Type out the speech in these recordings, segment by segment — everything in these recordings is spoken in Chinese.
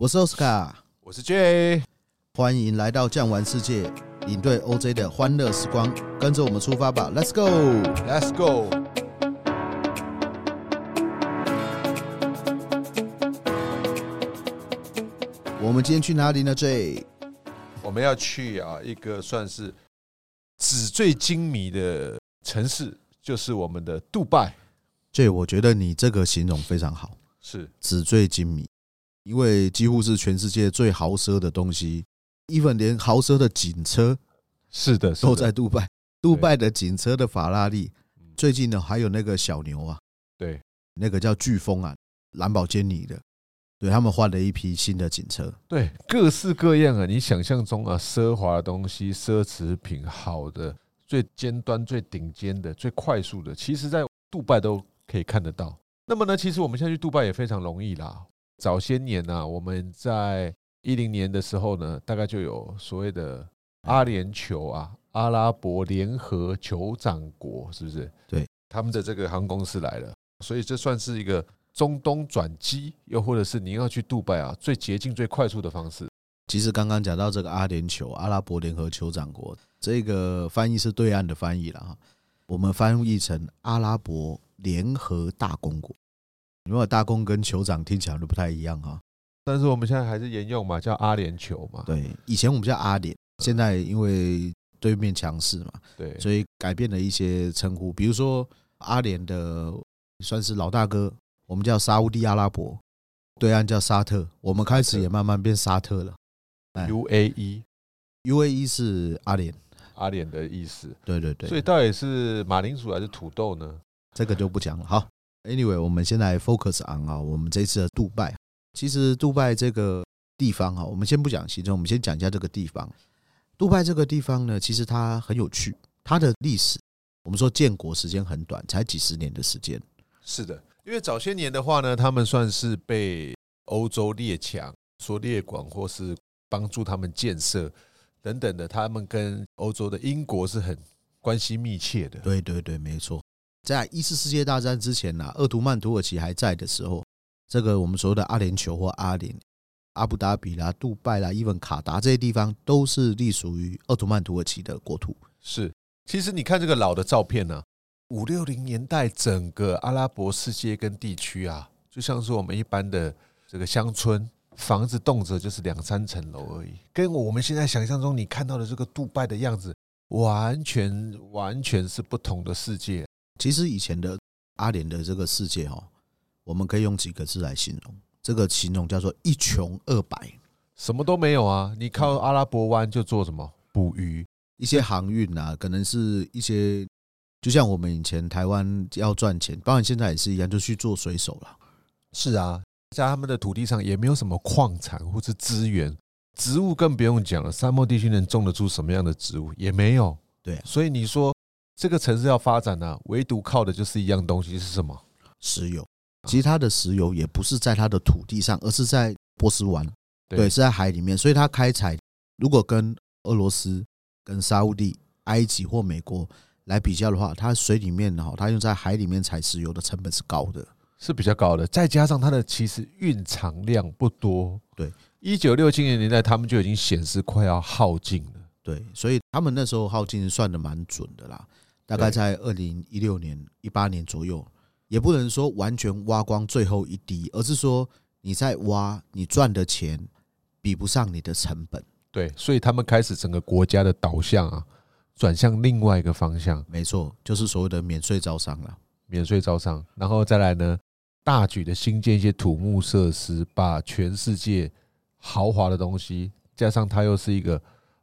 我是奥斯卡，我是 J，欢迎来到酱玩世界，领队 OJ 的欢乐时光，跟着我们出发吧，Let's go，Let's go。我们今天去哪里呢？J，我们要去啊，一个算是纸醉金迷的城市，就是我们的杜拜。J，我觉得你这个形容非常好，是纸醉金迷。因为几乎是全世界最豪奢的东西，even 连豪奢的警车，是的，都在杜拜。杜拜的警车的法拉利，最近呢还有那个小牛啊，对，那个叫飓风啊，蓝宝坚尼的，对他们换了一批新的警车，对，各式各样啊，你想象中啊，奢华的东西、奢侈品，好的、最尖端、最顶尖的、最快速的，其实在杜拜都可以看得到。那么呢，其实我们现在去杜拜也非常容易啦。早些年呢、啊，我们在一零年的时候呢，大概就有所谓的阿联酋啊，阿拉伯联合酋长国，是不是？对，他们的这个航空公司来了，所以这算是一个中东转机，又或者是你要去杜拜啊，最捷径、最快速的方式。其实刚刚讲到这个阿联酋，阿拉伯联合酋长国，这个翻译是对岸的翻译了哈，我们翻译成阿拉伯联合大公国。因为大公跟酋长听起来都不太一样哈，但是我们现在还是沿用嘛，叫阿联酋嘛。对，以前我们叫阿联，现在因为对面强势嘛，对，所以改变了一些称呼。比如说阿联的算是老大哥，我们叫沙乌地阿拉伯，对岸叫沙特，我们开始也慢慢变沙特了。UAE，UAE 是阿联，阿联的意思。对对对，所以到底是马铃薯还是土豆呢？这个就不讲了。好。Anyway，我们先来 focus on 啊，我们这次的杜拜。其实杜拜这个地方哈，我们先不讲行程，我们先讲一下这个地方。杜拜这个地方呢，其实它很有趣，它的历史，我们说建国时间很短，才几十年的时间。是的，因为早些年的话呢，他们算是被欧洲列强所列管，或是帮助他们建设等等的，他们跟欧洲的英国是很关系密切的。对对对，没错。在一次世界大战之前呢，鄂图曼土耳其还在的时候，这个我们所谓的阿联酋或阿联、阿布达比啦、杜拜啦、伊文卡达这些地方，都是隶属于鄂图曼土耳其的国土。是，其实你看这个老的照片呢，五六零年代整个阿拉伯世界跟地区啊，就像是我们一般的这个乡村，房子动辄就是两三层楼而已，跟我们现在想象中你看到的这个杜拜的样子，完全完全是不同的世界。其实以前的阿联的这个世界哦，我们可以用几个字来形容，这个形容叫做一穷二白，什么都没有啊！你靠阿拉伯湾就做什么捕鱼，一些航运啊，可能是一些，就像我们以前台湾要赚钱，当然现在也是一样，就去做水手了。是啊，在他们的土地上也没有什么矿产或是资源，植物更不用讲了，沙漠地区能种得出什么样的植物也没有。对，所以你说。这个城市要发展呢、啊，唯独靠的就是一样东西是什么？石油。其实它的石油也不是在它的土地上，而是在波斯湾，对，是在海里面。所以它开采，如果跟俄罗斯、跟沙乌地、埃及或美国来比较的话，它水里面哈，它用在海里面采石油的成本是高的，是比较高的。再加上它的其实蕴藏量不多，对。一九六七年年代，他们就已经显示快要耗尽了，对。所以他们那时候耗尽算的蛮准的啦。大概在二零一六年、一八年左右，也不能说完全挖光最后一滴，而是说你在挖，你赚的钱比不上你的成本。对，所以他们开始整个国家的导向啊，转向另外一个方向。没错，就是所谓的免税招商了，免税招商，然后再来呢，大举的新建一些土木设施，把全世界豪华的东西，加上它又是一个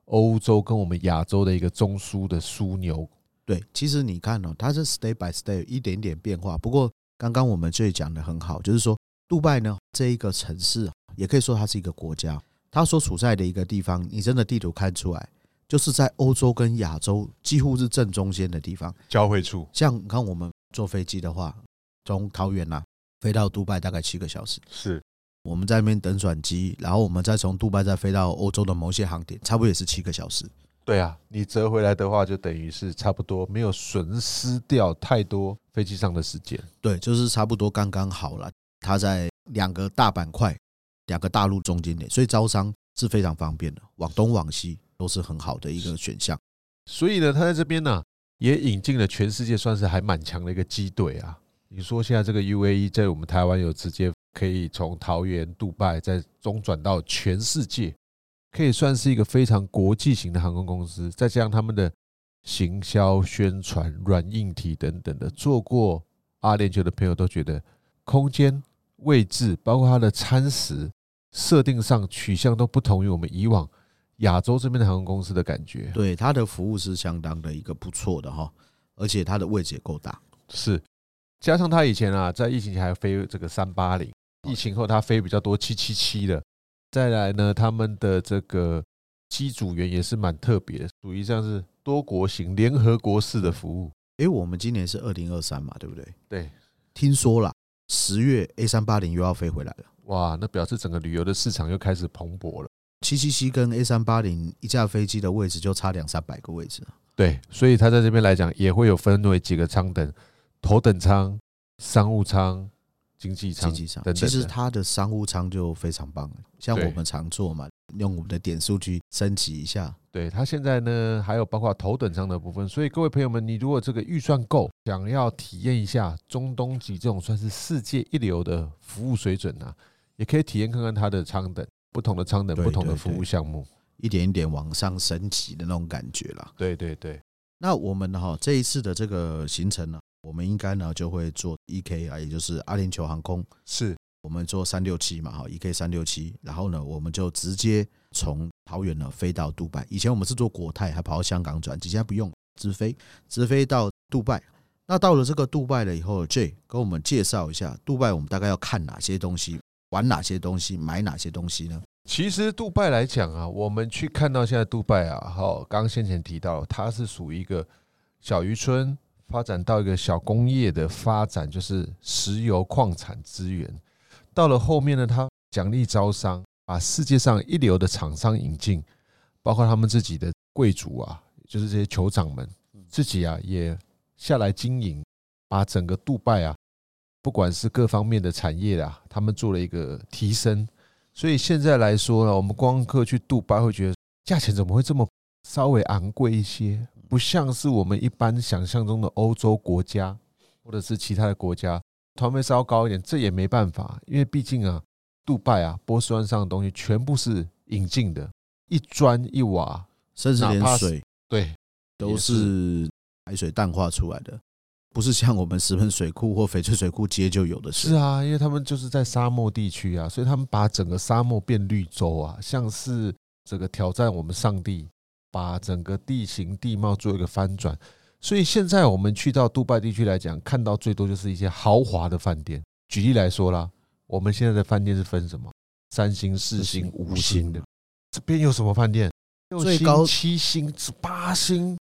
欧洲跟我们亚洲的一个中枢的枢纽。对，其实你看哦，它是 step by step 一点点变化。不过刚刚我们这里讲的很好，就是说，杜拜呢这一个城市，也可以说它是一个国家。它所处在的一个地方，你真的地图看出来，就是在欧洲跟亚洲几乎是正中间的地方，交汇处。像你看，我们坐飞机的话，从桃园呐飞到杜拜大概七个小时，是我们在那边等转机，然后我们再从杜拜再飞到欧洲的某些航点，差不多也是七个小时。对啊，你折回来的话，就等于是差不多没有损失掉太多飞机上的时间。对，就是差不多刚刚好了。它在两个大板块，两个大陆中间点，所以招商是非常方便的，往东往西都是很好的一个选项。所以呢，它在这边呢也引进了全世界算是还蛮强的一个机队啊。你说现在这个 UAE 在我们台湾有直接可以从桃园、杜拜再中转到全世界，可以算是一个非常国际型的航空公司。再加上他们的行销、宣传、软硬体等等的，做过阿联酋的朋友都觉得空间、位置，包括它的餐食设定上取向都不同于我们以往亚洲这边的航空公司的感觉。对，它的服务是相当的一个不错的哈，而且它的位置也够大，是。加上他以前啊，在疫情前还飞这个三八零，疫情后他飞比较多七七七的。再来呢，他们的这个机组员也是蛮特别的，属于像是多国型联合国式的服务。哎，我们今年是二零二三嘛，对不对？对，听说了，十月 A 三八零又要飞回来了。哇，那表示整个旅游的市场又开始蓬勃了。七七七跟 A 三八零一架飞机的位置就差两三百个位置。对，所以他在这边来讲也会有分为几个舱等。头等舱、商务舱、经济舱，经济舱其实它的商务舱就非常棒，像我们常坐嘛，用我们的点数去升级一下。对，它现在呢还有包括头等舱的部分，所以各位朋友们，你如果这个预算够，想要体验一下中东级这种算是世界一流的服务水准啊，也可以体验看看它的舱等，不同的舱等，不同的服务项目，一点一点往上升级的那种感觉啦。对对对，那我们哈这一次的这个行程呢？我们应该呢就会做 EK 啊，也就是阿联酋航空，是我们做三六七嘛，哈，EK 三六七，然后呢，我们就直接从桃园呢飞到杜拜。以前我们是做国泰，还跑到香港转，现在不用直飞，直飞到杜拜。那到了这个杜拜了以后，J 跟我们介绍一下杜拜，我们大概要看哪些东西，玩哪些东西，买哪些东西呢？其实杜拜来讲啊，我们去看到现在杜拜啊，好，刚先前提到它是属于一个小渔村。发展到一个小工业的发展，就是石油矿产资源。到了后面呢，他奖励招商，把世界上一流的厂商引进，包括他们自己的贵族啊，就是这些酋长们自己啊，也下来经营，把整个杜拜啊，不管是各方面的产业啊，他们做了一个提升。所以现在来说呢，我们光客去杜拜会觉得价钱怎么会这么稍微昂贵一些？不像是我们一般想象中的欧洲国家，或者是其他的国家，团费稍高一点，这也没办法，因为毕竟啊，杜拜啊，波斯湾上的东西全部是引进的，一砖一瓦，甚至连水，对，都是海水淡化出来的，不是像我们石门水库或翡翠水库接就有的水。是啊，因为他们就是在沙漠地区啊，所以他们把整个沙漠变绿洲啊，像是这个挑战我们上帝。把整个地形地貌做一个翻转，所以现在我们去到杜拜地区来讲，看到最多就是一些豪华的饭店。举例来说啦，我们现在的饭店是分什么？三星、四星、五星的。这边有什么饭店？最高七星、八星，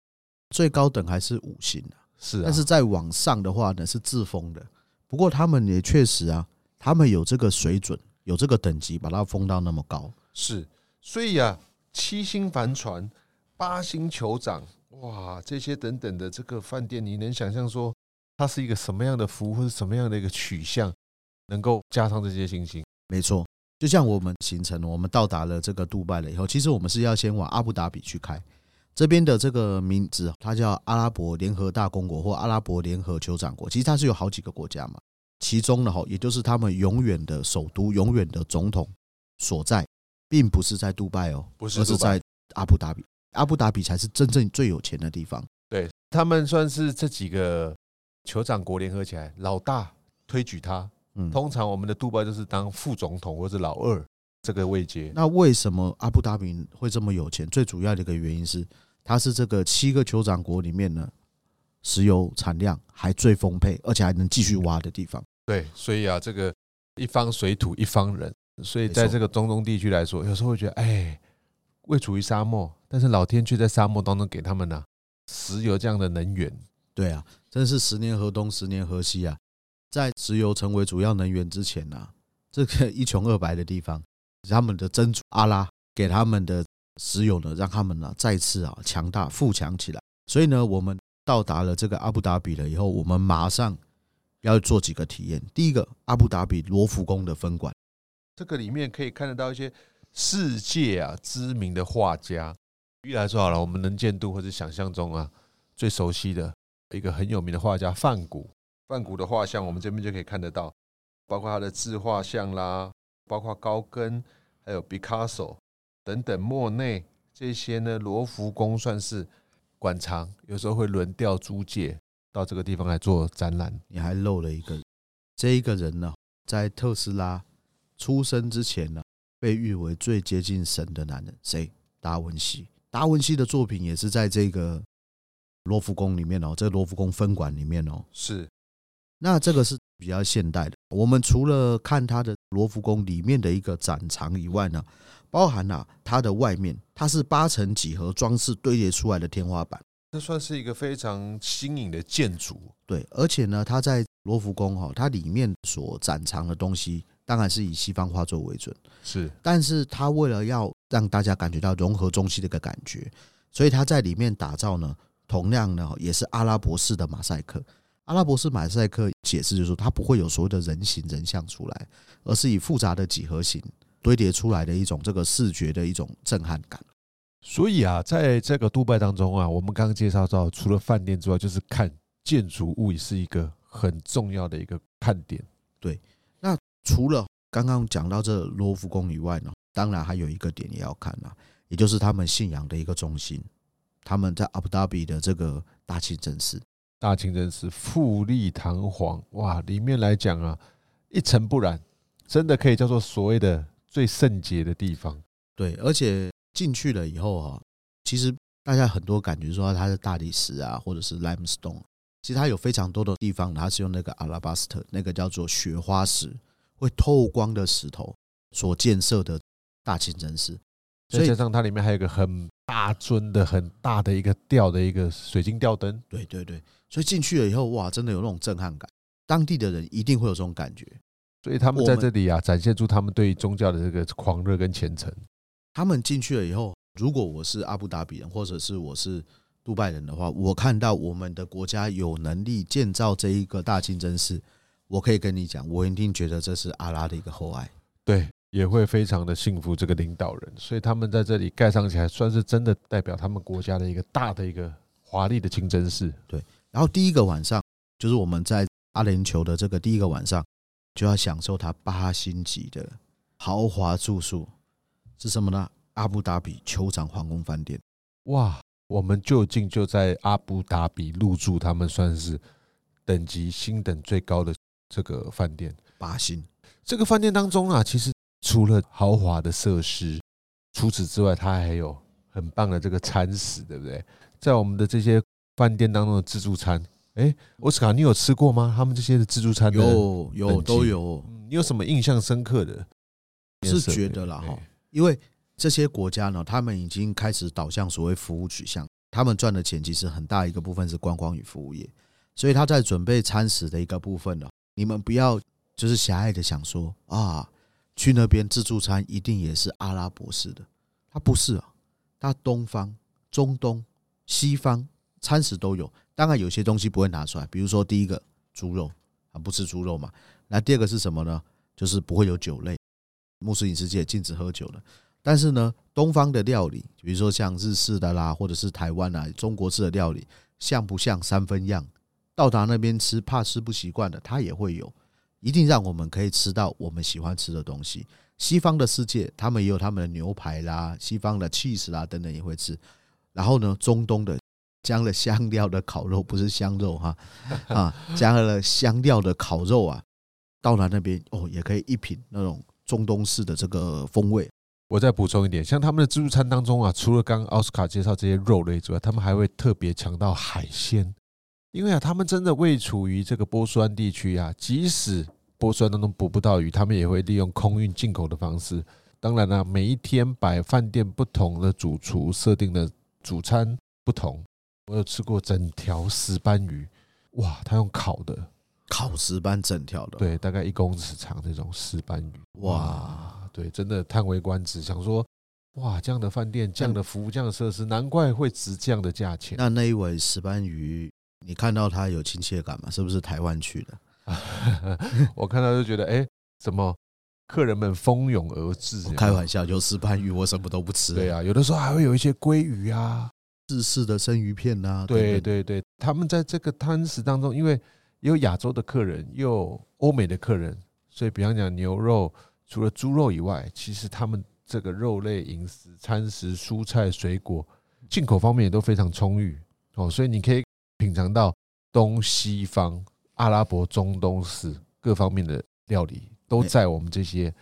最高等还是五星啊？是啊。但是再往上的话呢，是自封的。不过他们也确实啊，他们有这个水准，有这个等级，把它封到那么高。是，所以啊，七星帆船。八星酋长，哇，这些等等的这个饭店，你能想象说它是一个什么样的服务，或是什么样的一个取向，能够加上这些星星？没错，就像我们行程，我们到达了这个杜拜了以后，其实我们是要先往阿布达比去开。这边的这个名字，它叫阿拉伯联合大公国或阿拉伯联合酋长国。其实它是有好几个国家嘛，其中的哈，也就是他们永远的首都、永远的总统所在，并不是在杜拜哦，不是，而是在阿布达比。阿布达比才是真正最有钱的地方。对，他们算是这几个酋长国联合起来，老大推举他。嗯，通常我们的杜拜就是当副总统或者老二这个位阶。那为什么阿布达比会这么有钱？最主要的一个原因是，它是这个七个酋长国里面呢，石油产量还最丰沛，而且还能继续挖的地方。对，所以啊，这个一方水土一方人，所以在这个中东地区来说，有时候会觉得，哎，位处于沙漠。但是老天却在沙漠当中给他们呢、啊、石油这样的能源，对啊，真是十年河东十年河西啊！在石油成为主要能源之前呢、啊，这个一穷二白的地方，他们的真主阿拉给他们的石油呢，让他们呢再次啊强大富强起来。所以呢，我们到达了这个阿布达比了以后，我们马上要做几个体验。第一个，阿布达比罗浮宫的分馆，这个里面可以看得到一些世界啊知名的画家。举例来说好了，我们能见度或者想象中啊最熟悉的一个很有名的画家范谷，范谷的画像我们这边就可以看得到，包括他的自画像啦，包括高更，还有毕卡索等等，莫内这些呢，罗浮宫算是馆藏，有时候会轮调租借到这个地方来做展览。你还漏了一个，这一个人呢，在特斯拉出生之前呢，被誉为最接近神的男人，谁？达文西。达文西的作品也是在这个罗浮宫里面哦，这个罗浮宫分馆里面哦，是。那这个是比较现代的。我们除了看他的罗浮宫里面的一个展藏以外呢，包含了它的外面，它是八层几何装饰堆叠出来的天花板，这算是一个非常新颖的建筑。对，而且呢，它在罗浮宫哈，它里面所展藏的东西，当然是以西方画作为准，是。但是它为了要让大家感觉到融合中西的一个感觉，所以它在里面打造呢，同样呢，也是阿拉伯式的马赛克。阿拉伯式马赛克解释就是说，它不会有所谓的人形人像出来，而是以复杂的几何形堆叠出来的一种这个视觉的一种震撼感。所以啊，在这个杜拜当中啊，我们刚刚介绍到，除了饭店之外，就是看建筑物也是一个很重要的一个看点。对，那除了刚刚讲到这罗浮宫以外呢，当然还有一个点也要看啊，也就是他们信仰的一个中心，他们在阿布达比的这个大清真寺。大清真寺富丽堂皇哇，里面来讲啊，一尘不染，真的可以叫做所谓的最圣洁的地方。对，而且进去了以后啊，其实大家很多感觉说它是大理石啊，或者是 limestone，其实它有非常多的地方，它是用那个阿拉巴斯特，那个叫做雪花石，会透光的石头所建设的大清真寺。所以加上它里面还有一个很大尊的、很大的一个吊的一个水晶吊灯。对对对。所以进去了以后，哇，真的有那种震撼感。当地的人一定会有这种感觉。所以他们在这里啊，展现出他们对于宗教的这个狂热跟虔诚。他们进去了以后，如果我是阿布达比人，或者是我是杜拜人的话，我看到我们的国家有能力建造这一个大清真寺，我可以跟你讲，我一定觉得这是阿拉的一个厚爱。对，也会非常的幸福这个领导人。所以他们在这里盖上起来，算是真的代表他们国家的一个大的一个华丽的清真寺。对。然后第一个晚上，就是我们在阿联酋的这个第一个晚上，就要享受它八星级的豪华住宿，是什么呢？阿布达比酋长皇宫饭店。哇，我们就近就在阿布达比入住，他们算是等级星等最高的这个饭店，八星。这个饭店当中啊，其实除了豪华的设施，除此之外，它还有很棒的这个餐食，对不对？在我们的这些。饭店当中的自助餐，哎，奥斯卡，你有吃过吗？他们这些的自助餐有有都有，你有什么印象深刻的？是觉得啦哈，因为这些国家呢，他们已经开始导向所谓服务取向，他们赚的钱其实很大一个部分是观光与服务业，所以他在准备餐食的一个部分呢，你们不要就是狭隘的想说啊，去那边自助餐一定也是阿拉伯式的，它不是啊，它东方、中东、西方。餐食都有，当然有些东西不会拿出来，比如说第一个猪肉啊，不吃猪肉嘛。那第二个是什么呢？就是不会有酒类，穆斯林世界禁止喝酒的。但是呢，东方的料理，比如说像日式的啦，或者是台湾啊，中国式的料理，像不像三分样？到达那边吃，怕吃不习惯的，它也会有，一定让我们可以吃到我们喜欢吃的东西。西方的世界，他们也有他们的牛排啦，西方的 cheese 啦等等也会吃。然后呢，中东的。加了香料的烤肉不是香肉哈啊，加了香料的烤肉啊，到达那边哦，也可以一品那种中东式的这个风味。我再补充一点，像他们的自助餐当中啊，除了刚奥斯卡介绍这些肉类之外，他们还会特别强调海鲜，因为啊，他们真的位处于这个波斯湾地区啊，即使波斯湾当中捕不到鱼，他们也会利用空运进口的方式。当然了，每一天摆饭店不同的主厨设定的主餐不同。我有吃过整条石斑鱼，哇！他用烤的，烤石斑整条的，对，大概一公尺长这种石斑鱼，哇！对，真的叹为观止，想说，哇，这样的饭店，这样的服务，这样的设施，难怪会值这样的价钱。那那一尾石斑鱼，你看到他有亲切感吗？是不是台湾去的？我看到就觉得，哎，怎么客人们蜂拥而至。开玩笑，有石斑鱼，我什么都不吃。对啊，有的时候还会有一些鲑鱼啊，日式的生鱼片啊。对对对，他们在这个摊食当中，因为有亚洲的客人，又欧美的客人，所以比方讲牛肉，除了猪肉以外，其实他们这个肉类饮食、餐食、蔬菜、水果，进口方面也都非常充裕哦，所以你可以品尝到东西方、阿拉伯、中东式各方面的料理，都在我们这些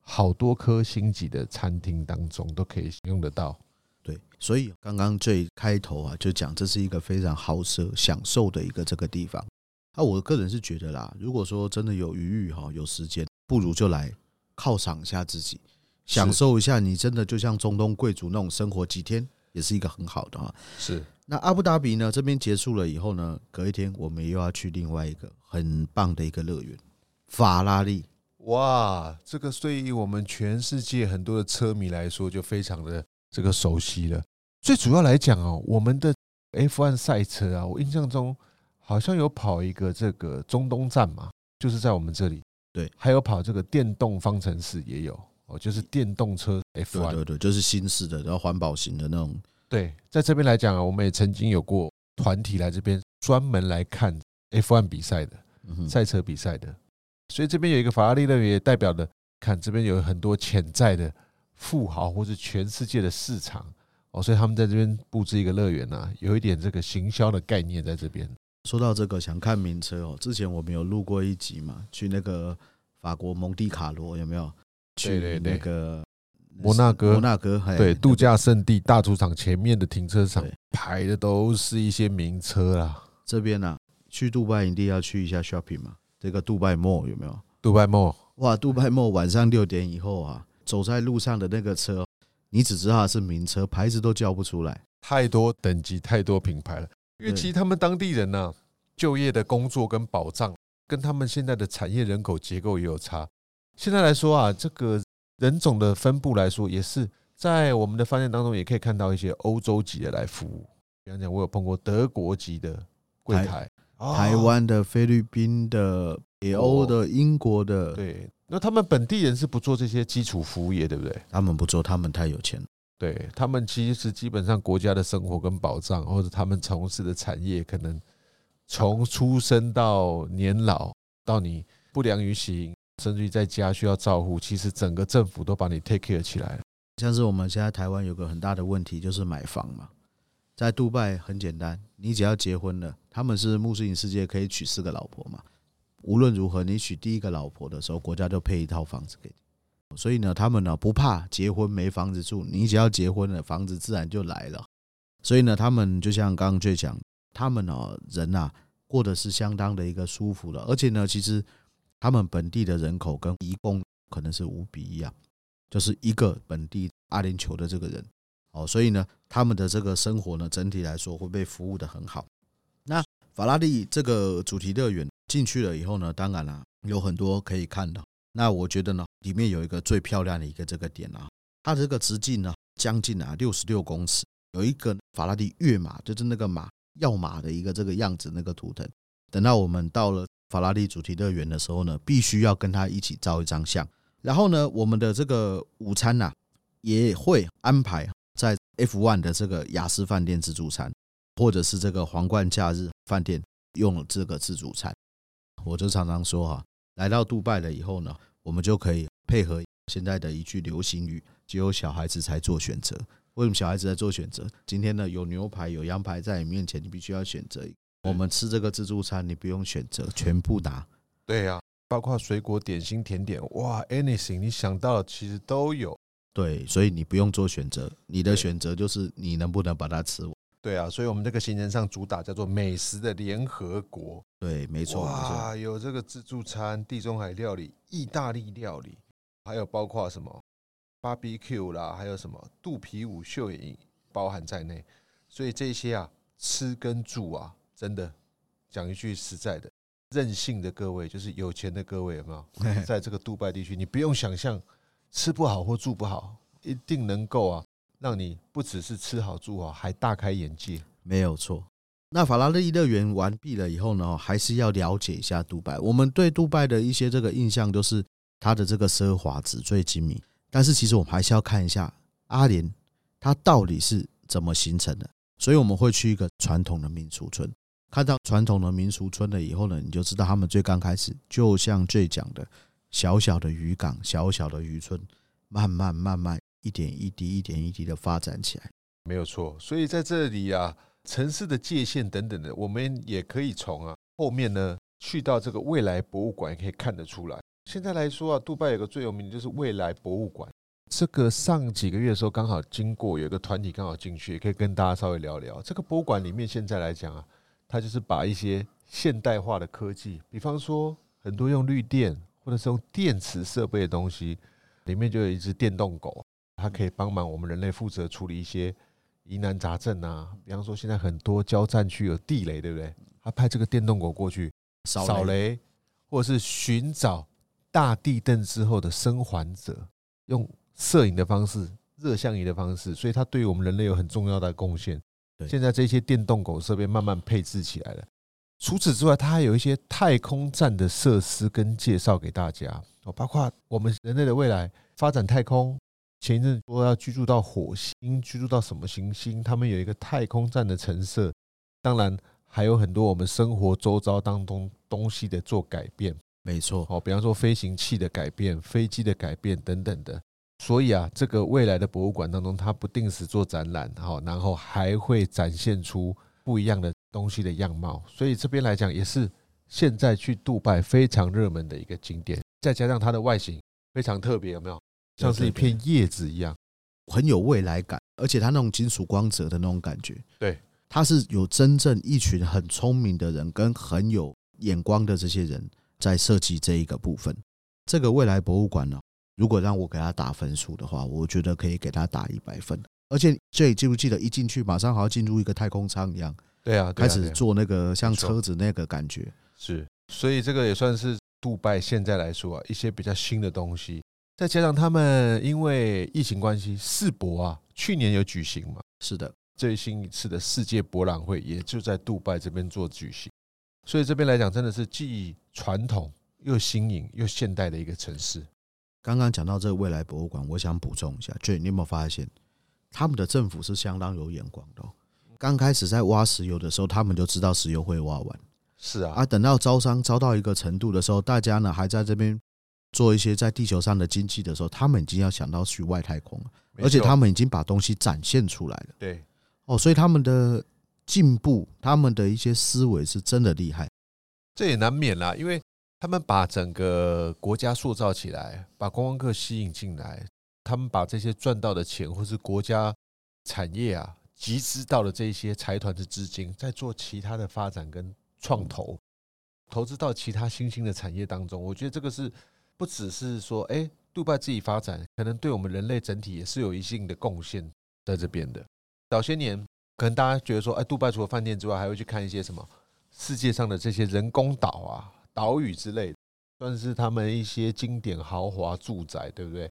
好多颗星级的餐厅当中都可以用得到。对，所以刚刚最开头啊，就讲这是一个非常豪奢享受的一个这个地方。那我个人是觉得啦，如果说真的有余裕哈，有时间，不如就来犒赏一下自己，享受一下你真的就像中东贵族那种生活，几天也是一个很好的哈。是。那阿布达比呢，这边结束了以后呢，隔一天我们又要去另外一个很棒的一个乐园——法拉利。哇，这个对于我们全世界很多的车迷来说，就非常的这个熟悉了。最主要来讲哦，我们的 F1 赛车啊，我印象中。好像有跑一个这个中东站嘛，就是在我们这里。对，还有跑这个电动方程式也有哦，就是电动车 F1。对对对，就是新式的，然后环保型的那种。对，在这边来讲啊，我们也曾经有过团体来这边专门来看 F1 比赛的，赛车比赛的。所以这边有一个法拉利乐园，也代表的看这边有很多潜在的富豪或是全世界的市场哦，所以他们在这边布置一个乐园啊，有一点这个行销的概念在这边。说到这个，想看名车哦。之前我们有录过一集嘛，去那个法国蒙地卡罗有没有？去那个摩纳哥，摩纳哥对度假胜地大主场前面的停车场排的都是一些名车啦。这边呢，去杜拜一定要去一下 shopping 嘛。这个杜拜 mall 有没有？杜拜 mall 哇，杜拜 mall 晚上六点以后啊，走在路上的那个车，你只知道它是名车，牌子都叫不出来，太多等级，太多品牌了。因为其实他们当地人呢、啊，就业的工作跟保障，跟他们现在的产业人口结构也有差。现在来说啊，这个人种的分布来说，也是在我们的饭店当中也可以看到一些欧洲籍的来服务。比方讲，我有碰过德国籍的柜台，台湾的、菲律宾的、北欧的、英国的。对，那他们本地人是不做这些基础服务业，对不对？他们不做，他们太有钱。对他们其实基本上国家的生活跟保障，或者他们从事的产业，可能从出生到年老，到你不良于行，甚至于在家需要照护，其实整个政府都把你 take care 起来了。像是我们现在台湾有个很大的问题，就是买房嘛。在杜拜很简单，你只要结婚了，他们是穆斯林世界，可以娶四个老婆嘛。无论如何，你娶第一个老婆的时候，国家就配一套房子给你。所以呢，他们呢不怕结婚没房子住，你只要结婚了，房子自然就来了。所以呢，他们就像刚刚最讲，他们呢人呐过得是相当的一个舒服的，而且呢，其实他们本地的人口跟移工可能是五比一啊，就是一个本地阿联酋的这个人哦，所以呢，他们的这个生活呢整体来说会被服务的很好。那法拉利这个主题乐园进去了以后呢，当然了有很多可以看的。那我觉得呢，里面有一个最漂亮的一个这个点啊，它这个直径呢将近啊六十六公尺，有一个法拉利跃马，就是那个马跃马的一个这个样子那个图腾。等到我们到了法拉利主题乐园的时候呢，必须要跟他一起照一张相。然后呢，我们的这个午餐呐也会安排在 F1 的这个雅思饭店自助餐，或者是这个皇冠假日饭店用这个自助餐。我就常常说哈。来到杜拜了以后呢，我们就可以配合现在的一句流行语：只有小孩子才做选择。为什么小孩子在做选择？今天呢，有牛排有羊排在你面前，你必须要选择。我们吃这个自助餐，你不用选择，全部拿。对呀，包括水果、点心、甜点，哇，anything 你想到的其实都有。对，所以你不用做选择，你的选择就是你能不能把它吃完。对啊，所以我们这个行程上主打叫做美食的联合国。对，没错。哇，有这个自助餐、地中海料理、意大利料理，还有包括什么 barbecue 啦，还有什么肚皮舞秀也包含在内。所以这些啊，吃跟住啊，真的讲一句实在的，任性的各位，就是有钱的各位，有没有？在这个杜拜地区，你不用想象吃不好或住不好，一定能够啊。让你不只是吃好住好，还大开眼界，没有错。那法拉利乐园完毕了以后呢，还是要了解一下杜拜。我们对杜拜的一些这个印象都是它的这个奢华纸醉金迷，但是其实我们还是要看一下阿联它到底是怎么形成的。所以我们会去一个传统的民俗村，看到传统的民俗村了以后呢，你就知道他们最刚开始就像最讲的，小小的渔港、小小的渔村，慢慢慢慢一点一滴、一点一滴的发展起来。没有错。所以在这里啊，城市的界限等等的，我们也可以从啊后面呢去到这个未来博物馆，也可以看得出来。现在来说啊，杜拜有个最有名的就是未来博物馆。这个上几个月的时候，刚好经过有个团体刚好进去，也可以跟大家稍微聊聊。这个博物馆里面现在来讲啊，它就是把一些现代化的科技，比方说很多用绿电或者是用电池设备的东西，里面就有一只电动狗，它可以帮忙我们人类负责处理一些疑难杂症啊。比方说现在很多交战区有地雷，对不对？它派这个电动狗过去扫雷，或者是寻找大地震之后的生还者，用。摄影的方式，热像仪的方式，所以它对于我们人类有很重要的贡献。现在这些电动狗设备慢慢配置起来了。除此之外，它还有一些太空站的设施跟介绍给大家哦，包括我们人类的未来发展太空。前一阵说要居住到火星，居住到什么行星？他们有一个太空站的陈设。当然，还有很多我们生活周遭当中东西的做改变。没错，哦，比方说飞行器的改变、飞机的改变等等的。所以啊，这个未来的博物馆当中，它不定时做展览，好，然后还会展现出不一样的东西的样貌。所以这边来讲，也是现在去杜拜非常热门的一个景点。再加上它的外形非常特别，有没有？像是一片叶子一样，很有未来感，而且它那种金属光泽的那种感觉，对，它是有真正一群很聪明的人跟很有眼光的这些人在设计这一个部分。这个未来博物馆呢？如果让我给他打分数的话，我觉得可以给他打一百分。而且这记不记得一进去马上好像进入一个太空舱一样？对啊，开始做那个像车子那个感觉。是，所以这个也算是杜拜现在来说啊，一些比较新的东西。再加上他们因为疫情关系，世博啊，去年有举行嘛？是的，最新一次的世界博览会也就在杜拜这边做举行。所以这边来讲，真的是既传统又新颖又现代的一个城市。刚刚讲到这个未来博物馆，我想补充一下，Jay，你有没有发现他们的政府是相当有眼光的？刚开始在挖石油的时候，他们就知道石油会挖完，是啊。啊，等到招商招到一个程度的时候，大家呢还在这边做一些在地球上的经济的时候，他们已经要想到去外太空了，而且他们已经把东西展现出来了。对，哦，所以他们的进步，他们的一些思维是真的厉害。这也难免啦，因为。他们把整个国家塑造起来，把观光客吸引进来，他们把这些赚到的钱或是国家产业啊集资到了这些财团的资金，在做其他的发展跟创投，投资到其他新兴的产业当中。我觉得这个是不只是说，哎，杜拜自己发展，可能对我们人类整体也是有一定的贡献在这边的。早些年，可能大家觉得说，哎，杜拜除了饭店之外，还会去看一些什么世界上的这些人工岛啊。岛屿之类的，算是他们一些经典豪华住宅，对不对？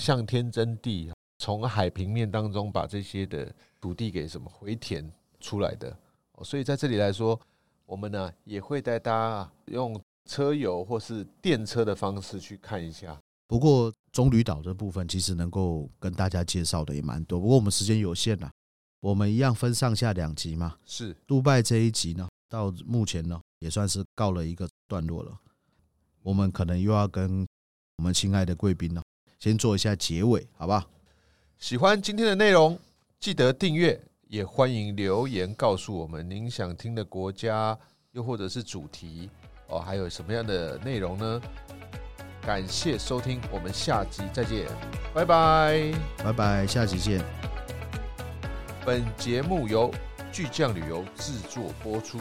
向天争地，从海平面当中把这些的土地给什么回填出来的。所以在这里来说，我们呢也会带大家用车友或是电车的方式去看一下。不过棕榈岛这部分其实能够跟大家介绍的也蛮多，不过我们时间有限了，我们一样分上下两集嘛。是，杜拜这一集呢，到目前呢也算是告了一个段落了，我们可能又要跟我们亲爱的贵宾呢，先做一下结尾，好不好？喜欢今天的内容，记得订阅，也欢迎留言告诉我们您想听的国家，又或者是主题哦，还有什么样的内容呢？感谢收听，我们下集再见，拜拜，拜拜，下集见。本节目由巨匠旅游制作播出。